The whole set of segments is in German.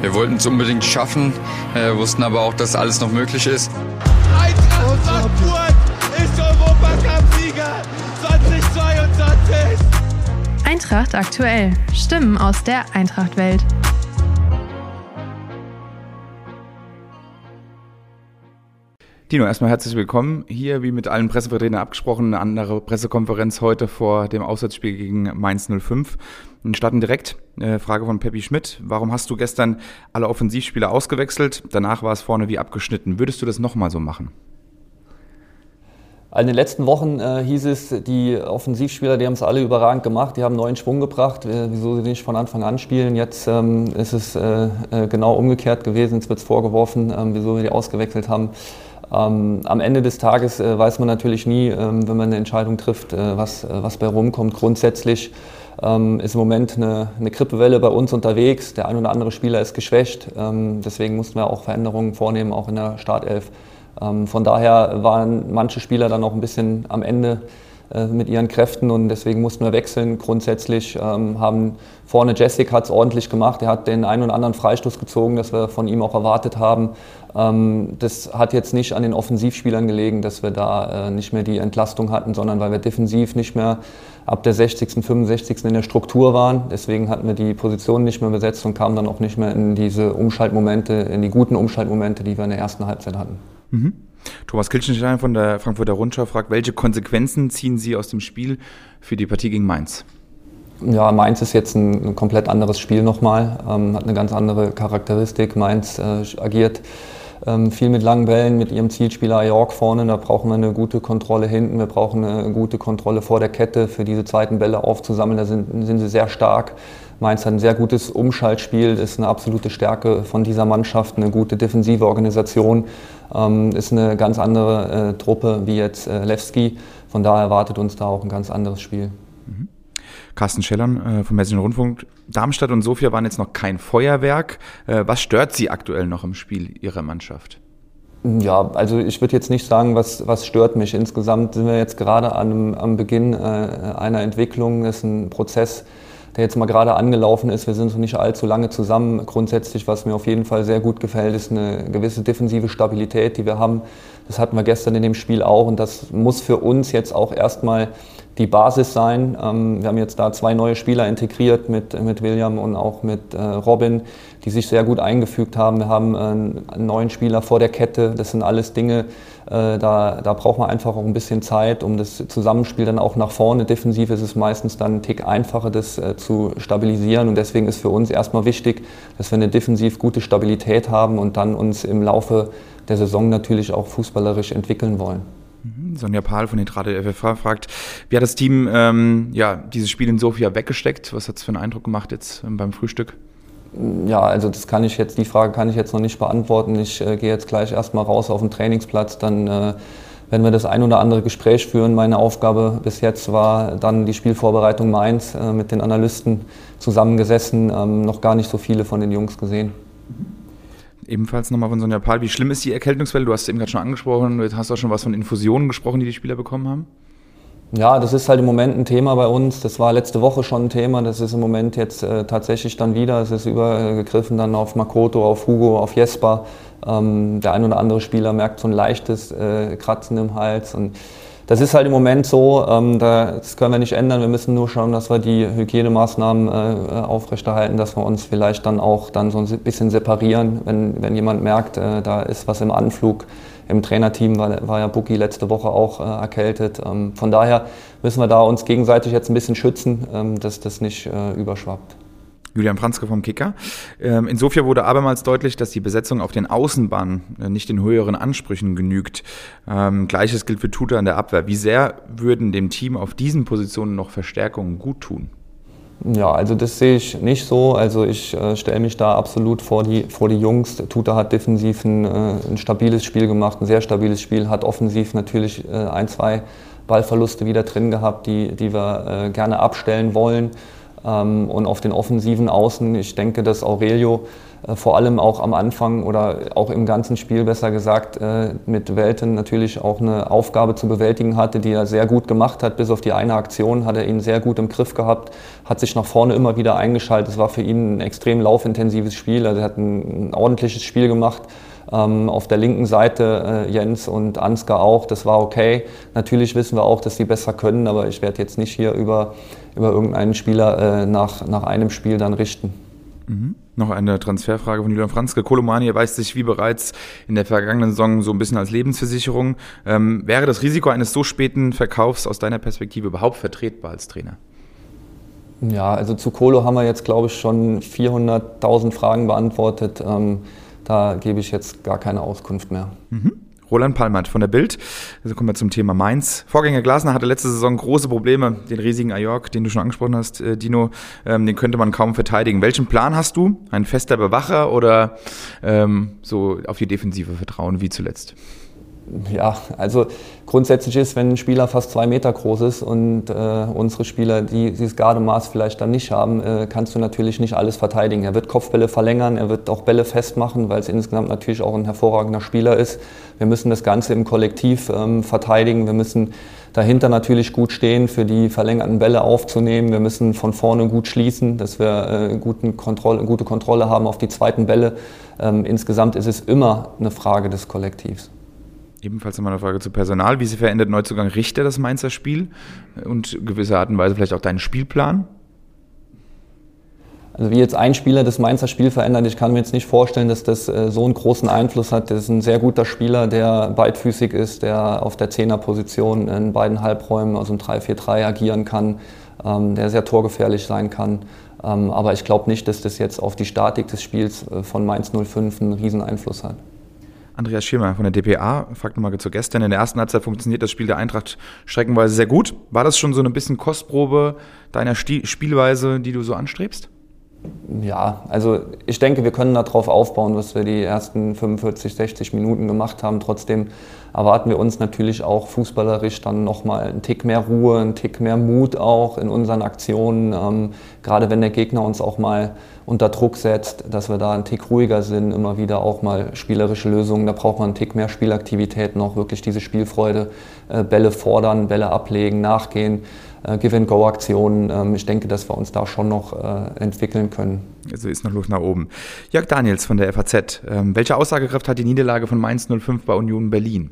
Wir wollten es unbedingt schaffen, äh, wussten aber auch, dass alles noch möglich ist. Eintracht Frankfurt ist Europacup-Sieger 2022. Eintracht aktuell. Stimmen aus der Eintracht-Welt. Dino, erstmal herzlich willkommen. Hier, wie mit allen Pressevertretern abgesprochen, eine andere Pressekonferenz heute vor dem Auswärtsspiel gegen Mainz 05. Wir starten direkt. Äh, Frage von Peppi Schmidt. Warum hast du gestern alle Offensivspieler ausgewechselt? Danach war es vorne wie abgeschnitten. Würdest du das nochmal so machen? In den letzten Wochen äh, hieß es, die Offensivspieler, die haben es alle überragend gemacht, die haben neuen Schwung gebracht, äh, wieso sie nicht von Anfang an spielen. Jetzt ähm, ist es äh, äh genau umgekehrt gewesen, jetzt wird es vorgeworfen, ähm, wieso wir die ausgewechselt haben. Ähm, am Ende des Tages äh, weiß man natürlich nie, ähm, wenn man eine Entscheidung trifft, äh, was, äh, was bei rumkommt. Grundsätzlich ähm, ist im Moment eine, eine Grippewelle bei uns unterwegs. Der ein oder andere Spieler ist geschwächt. Ähm, deswegen mussten wir auch Veränderungen vornehmen, auch in der Startelf. Ähm, von daher waren manche Spieler dann auch ein bisschen am Ende mit ihren Kräften und deswegen mussten wir wechseln. Grundsätzlich ähm, haben vorne Jessic hat es ordentlich gemacht. Er hat den einen oder anderen Freistoß gezogen, das wir von ihm auch erwartet haben. Ähm, das hat jetzt nicht an den Offensivspielern gelegen, dass wir da äh, nicht mehr die Entlastung hatten, sondern weil wir defensiv nicht mehr ab der 60., 65. in der Struktur waren. Deswegen hatten wir die Position nicht mehr besetzt und kamen dann auch nicht mehr in diese Umschaltmomente, in die guten Umschaltmomente, die wir in der ersten Halbzeit hatten. Mhm. Thomas Kilchenstein von der Frankfurter Rundschau fragt, welche Konsequenzen ziehen Sie aus dem Spiel für die Partie gegen Mainz? Ja, Mainz ist jetzt ein, ein komplett anderes Spiel nochmal, ähm, hat eine ganz andere Charakteristik. Mainz äh, agiert viel mit langen Bällen, mit ihrem Zielspieler York vorne. Da brauchen wir eine gute Kontrolle hinten, wir brauchen eine gute Kontrolle vor der Kette für diese zweiten Bälle aufzusammeln. Da sind, sind sie sehr stark. Mainz hat ein sehr gutes Umschaltspiel, ist eine absolute Stärke von dieser Mannschaft, eine gute defensive Organisation, ähm, ist eine ganz andere äh, Truppe wie jetzt äh, Lewski. Von daher erwartet uns da auch ein ganz anderes Spiel. Mhm. Carsten Schellern äh, vom Hessischen Rundfunk. Darmstadt und Sofia waren jetzt noch kein Feuerwerk. Äh, was stört Sie aktuell noch im Spiel Ihrer Mannschaft? Ja, also ich würde jetzt nicht sagen, was, was stört mich. Insgesamt sind wir jetzt gerade am, am Beginn äh, einer Entwicklung. Das ist ein Prozess, der jetzt mal gerade angelaufen ist. Wir sind noch nicht allzu lange zusammen. Grundsätzlich, was mir auf jeden Fall sehr gut gefällt, ist eine gewisse defensive Stabilität, die wir haben. Das hatten wir gestern in dem Spiel auch und das muss für uns jetzt auch erstmal die Basis sein. Ähm, wir haben jetzt da zwei neue Spieler integriert mit, mit William und auch mit äh, Robin, die sich sehr gut eingefügt haben. Wir haben einen neuen Spieler vor der Kette. Das sind alles Dinge, äh, da, da braucht man einfach auch ein bisschen Zeit, um das Zusammenspiel dann auch nach vorne. Defensiv ist es meistens dann ein Tick einfacher, das äh, zu stabilisieren. Und deswegen ist für uns erstmal wichtig, dass wir eine defensiv gute Stabilität haben und dann uns im Laufe der Saison natürlich auch fußballerisch entwickeln wollen. Mhm. Sonja Pahl von den Trade FFH fragt, wie hat das Team ähm, ja, dieses Spiel in Sofia weggesteckt? Was hat es für einen Eindruck gemacht jetzt ähm, beim Frühstück? Ja, also das kann ich jetzt, die Frage kann ich jetzt noch nicht beantworten. Ich äh, gehe jetzt gleich erstmal raus auf den Trainingsplatz, dann äh, werden wir das ein oder andere Gespräch führen. Meine Aufgabe bis jetzt war dann die Spielvorbereitung Mainz äh, mit den Analysten zusammengesessen, ähm, noch gar nicht so viele von den Jungs gesehen. Ebenfalls nochmal von Sonja Pahl. Wie schlimm ist die Erkältungswelle? Du hast es eben gerade schon angesprochen. Du hast auch schon was von Infusionen gesprochen, die die Spieler bekommen haben. Ja, das ist halt im Moment ein Thema bei uns. Das war letzte Woche schon ein Thema. Das ist im Moment jetzt äh, tatsächlich dann wieder. Es ist übergegriffen dann auf Makoto, auf Hugo, auf Jesper. Ähm, der ein oder andere Spieler merkt so ein leichtes äh, Kratzen im Hals. Und das ist halt im Moment so. Ähm, das können wir nicht ändern. Wir müssen nur schauen, dass wir die Hygienemaßnahmen äh, aufrechterhalten, dass wir uns vielleicht dann auch dann so ein bisschen separieren, wenn, wenn jemand merkt, äh, da ist was im Anflug im Trainerteam war, war ja Buki letzte Woche auch äh, erkältet. Ähm, von daher müssen wir da uns gegenseitig jetzt ein bisschen schützen, ähm, dass das nicht äh, überschwappt. Julian Franzke vom Kicker. Ähm, in Sofia wurde abermals deutlich, dass die Besetzung auf den Außenbahnen äh, nicht den höheren Ansprüchen genügt. Ähm, Gleiches gilt für Tuta in der Abwehr. Wie sehr würden dem Team auf diesen Positionen noch Verstärkungen gut tun? Ja, also das sehe ich nicht so. Also ich äh, stelle mich da absolut vor die, vor die Jungs. Tuta hat defensiv ein, äh, ein stabiles Spiel gemacht, ein sehr stabiles Spiel, hat offensiv natürlich äh, ein, zwei Ballverluste wieder drin gehabt, die, die wir äh, gerne abstellen wollen. Ähm, und auf den offensiven Außen, ich denke, dass Aurelio äh, vor allem auch am Anfang oder auch im ganzen Spiel besser gesagt äh, mit Welten natürlich auch eine Aufgabe zu bewältigen hatte, die er sehr gut gemacht hat. Bis auf die eine Aktion hat er ihn sehr gut im Griff gehabt, hat sich nach vorne immer wieder eingeschaltet. Es war für ihn ein extrem laufintensives Spiel. Also er hat ein, ordentliches Spiel gemacht. Ähm, auf der linken Seite äh, Jens und Ansgar auch, das war okay. Natürlich wissen wir auch, dass sie besser können, aber ich werde jetzt nicht hier über, über irgendeinen Spieler nach, nach einem Spiel dann richten. Mhm. Noch eine Transferfrage von Julian Franzke. Kolomani erweist sich wie bereits in der vergangenen Saison so ein bisschen als Lebensversicherung. Ähm, wäre das Risiko eines so späten Verkaufs aus deiner Perspektive überhaupt vertretbar als Trainer? Ja, also zu Kolo haben wir jetzt, glaube ich, schon 400.000 Fragen beantwortet. Ähm, da gebe ich jetzt gar keine Auskunft mehr. Mhm. Roland Palmert von der Bild. Also kommen wir zum Thema Mainz. Vorgänger Glasner hatte letzte Saison große Probleme. Den riesigen Ajork, den du schon angesprochen hast, äh, Dino, ähm, den könnte man kaum verteidigen. Welchen Plan hast du? Ein fester Bewacher oder ähm, so auf die Defensive vertrauen wie zuletzt? Ja, also grundsätzlich ist, wenn ein Spieler fast zwei Meter groß ist und äh, unsere Spieler die, dieses Gardemaß vielleicht dann nicht haben, äh, kannst du natürlich nicht alles verteidigen. Er wird Kopfbälle verlängern, er wird auch Bälle festmachen, weil es insgesamt natürlich auch ein hervorragender Spieler ist. Wir müssen das Ganze im Kollektiv ähm, verteidigen. Wir müssen dahinter natürlich gut stehen, für die verlängerten Bälle aufzunehmen. Wir müssen von vorne gut schließen, dass wir äh, guten Kontrolle, gute Kontrolle haben auf die zweiten Bälle. Ähm, insgesamt ist es immer eine Frage des Kollektivs. Ebenfalls nochmal eine Frage zu Personal. Wie sie verändert Neuzugang Richter das Mainzer Spiel und gewisser Art und Weise vielleicht auch deinen Spielplan? Also wie jetzt ein Spieler das Mainzer Spiel verändert, ich kann mir jetzt nicht vorstellen, dass das äh, so einen großen Einfluss hat. Das ist ein sehr guter Spieler, der beidfüßig ist, der auf der Zehnerposition in beiden Halbräumen, also im 3-4-3 agieren kann, ähm, der sehr torgefährlich sein kann. Ähm, aber ich glaube nicht, dass das jetzt auf die Statik des Spiels äh, von Mainz 05 einen riesen Einfluss hat. Andreas Schirmer von der DPA fragt nochmal zu gestern. In der ersten Halbzeit funktioniert das Spiel der Eintracht streckenweise sehr gut. War das schon so ein bisschen Kostprobe deiner Spielweise, die du so anstrebst? Ja, also ich denke, wir können darauf aufbauen, was wir die ersten 45, 60 Minuten gemacht haben. Trotzdem erwarten wir uns natürlich auch fußballerisch dann nochmal einen Tick mehr Ruhe, einen Tick mehr Mut auch in unseren Aktionen. Ähm, gerade wenn der Gegner uns auch mal unter Druck setzt, dass wir da einen Tick ruhiger sind, immer wieder auch mal spielerische Lösungen. Da braucht man einen Tick mehr Spielaktivität noch, wirklich diese Spielfreude, äh, Bälle fordern, Bälle ablegen, nachgehen Give-and-Go-Aktionen. Ähm, ich denke, dass wir uns da schon noch äh, entwickeln können. Also ist noch Luft nach oben. Jörg Daniels von der FAZ. Ähm, welche Aussagekraft hat die Niederlage von Mainz 05 bei Union Berlin?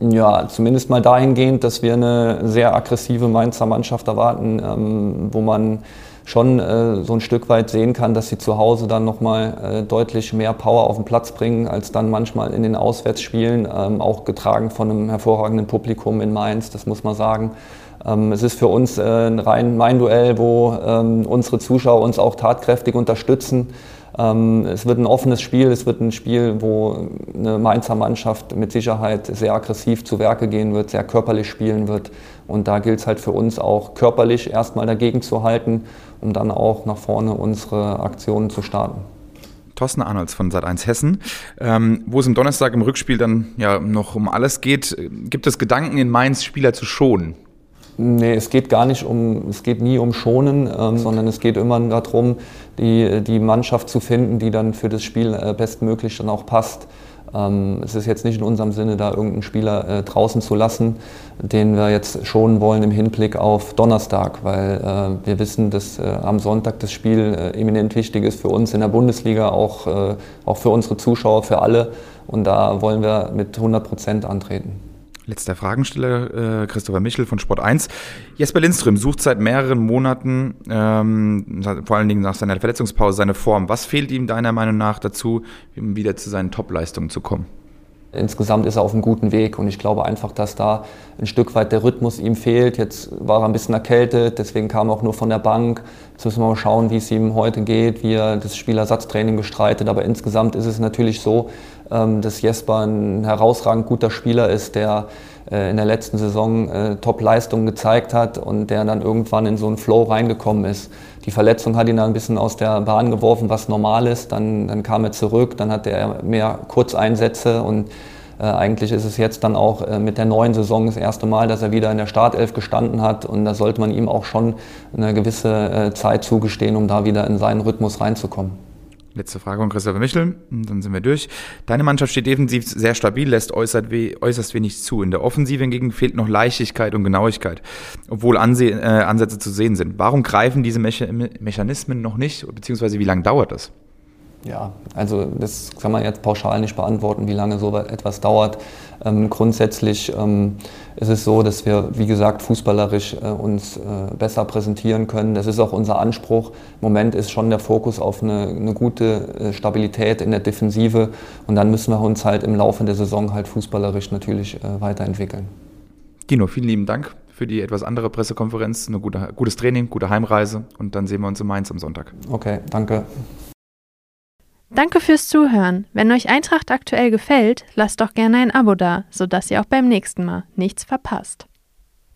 Ja, zumindest mal dahingehend, dass wir eine sehr aggressive Mainzer Mannschaft erwarten, ähm, wo man schon äh, so ein Stück weit sehen kann, dass sie zu Hause dann nochmal äh, deutlich mehr Power auf den Platz bringen, als dann manchmal in den Auswärtsspielen, ähm, auch getragen von einem hervorragenden Publikum in Mainz, das muss man sagen. Ähm, es ist für uns äh, ein rein Main-Duell, wo ähm, unsere Zuschauer uns auch tatkräftig unterstützen. Ähm, es wird ein offenes Spiel, es wird ein Spiel, wo eine Mainzer Mannschaft mit Sicherheit sehr aggressiv zu Werke gehen wird, sehr körperlich spielen wird. Und da gilt es halt für uns auch körperlich erstmal dagegen zu halten, um dann auch nach vorne unsere Aktionen zu starten. Thorsten Arnolds von Sat1 Hessen. Ähm, wo es am Donnerstag im Rückspiel dann ja noch um alles geht, gibt es Gedanken in Mainz, Spieler zu schonen? Nee, es geht gar nicht um, es geht nie um Schonen, ähm, sondern es geht immer darum, die, die Mannschaft zu finden, die dann für das Spiel äh, bestmöglich dann auch passt. Ähm, es ist jetzt nicht in unserem Sinne, da irgendeinen Spieler äh, draußen zu lassen, den wir jetzt schonen wollen im Hinblick auf Donnerstag, weil äh, wir wissen, dass äh, am Sonntag das Spiel äh, eminent wichtig ist für uns in der Bundesliga, auch, äh, auch für unsere Zuschauer, für alle. Und da wollen wir mit 100 Prozent antreten. Letzter Fragensteller, äh, Christopher Michel von Sport 1. Jesper Lindström sucht seit mehreren Monaten, ähm, vor allen Dingen nach seiner Verletzungspause, seine Form. Was fehlt ihm deiner Meinung nach dazu, wieder zu seinen Topleistungen zu kommen? Insgesamt ist er auf einem guten Weg und ich glaube einfach, dass da ein Stück weit der Rhythmus ihm fehlt. Jetzt war er ein bisschen erkältet, deswegen kam er auch nur von der Bank. Jetzt müssen wir mal schauen, wie es ihm heute geht, wie er das Spielersatztraining bestreitet. Aber insgesamt ist es natürlich so, dass Jesper ein herausragend guter Spieler ist, der äh, in der letzten Saison äh, Top-Leistungen gezeigt hat und der dann irgendwann in so einen Flow reingekommen ist. Die Verletzung hat ihn dann ein bisschen aus der Bahn geworfen, was normal ist. Dann, dann kam er zurück, dann hatte er mehr Kurzeinsätze und Äh, eigentlich ist es jetzt dann auch mit der neuen Saison das erste Mal, dass er wieder in der Startelf gestanden hat und da sollte man ihm auch schon eine gewisse Zeit zugestehen, um da wieder in seinen Rhythmus reinzukommen. Letzte Frage von Christopher Michel, dann sind wir durch. Deine Mannschaft steht defensiv sehr stabil, lässt äußerst, we äußerst wenig zu. In der Offensive hingegen fehlt noch Leichtigkeit und Genauigkeit, obwohl Anse äh, Ansätze zu sehen sind. Warum greifen diese Me Mechanismen noch nicht, beziehungsweise wie lange dauert das? Ja, also das kann man jetzt pauschal nicht beantworten, wie lange so etwas dauert. Ähm, grundsätzlich ähm, ist es so, dass wir, wie gesagt, fußballerisch äh, uns äh, besser präsentieren können. Das ist auch unser Anspruch. Im Moment ist schon der Fokus auf eine, eine gute äh, Stabilität in der Defensive und dann müssen wir uns halt im Laufe der Saison halt fußballerisch natürlich äh, weiterentwickeln. Dino, vielen lieben Dank für die etwas andere Pressekonferenz. Ein gute, gutes Training, gute Heimreise und dann sehen wir uns in Mainz am Sonntag. Okay, danke. Danke fürs Zuhören. Wenn euch Eintracht aktuell gefällt, lasst doch gerne ein Abo da, sodass ihr auch beim nächsten Mal nichts verpasst.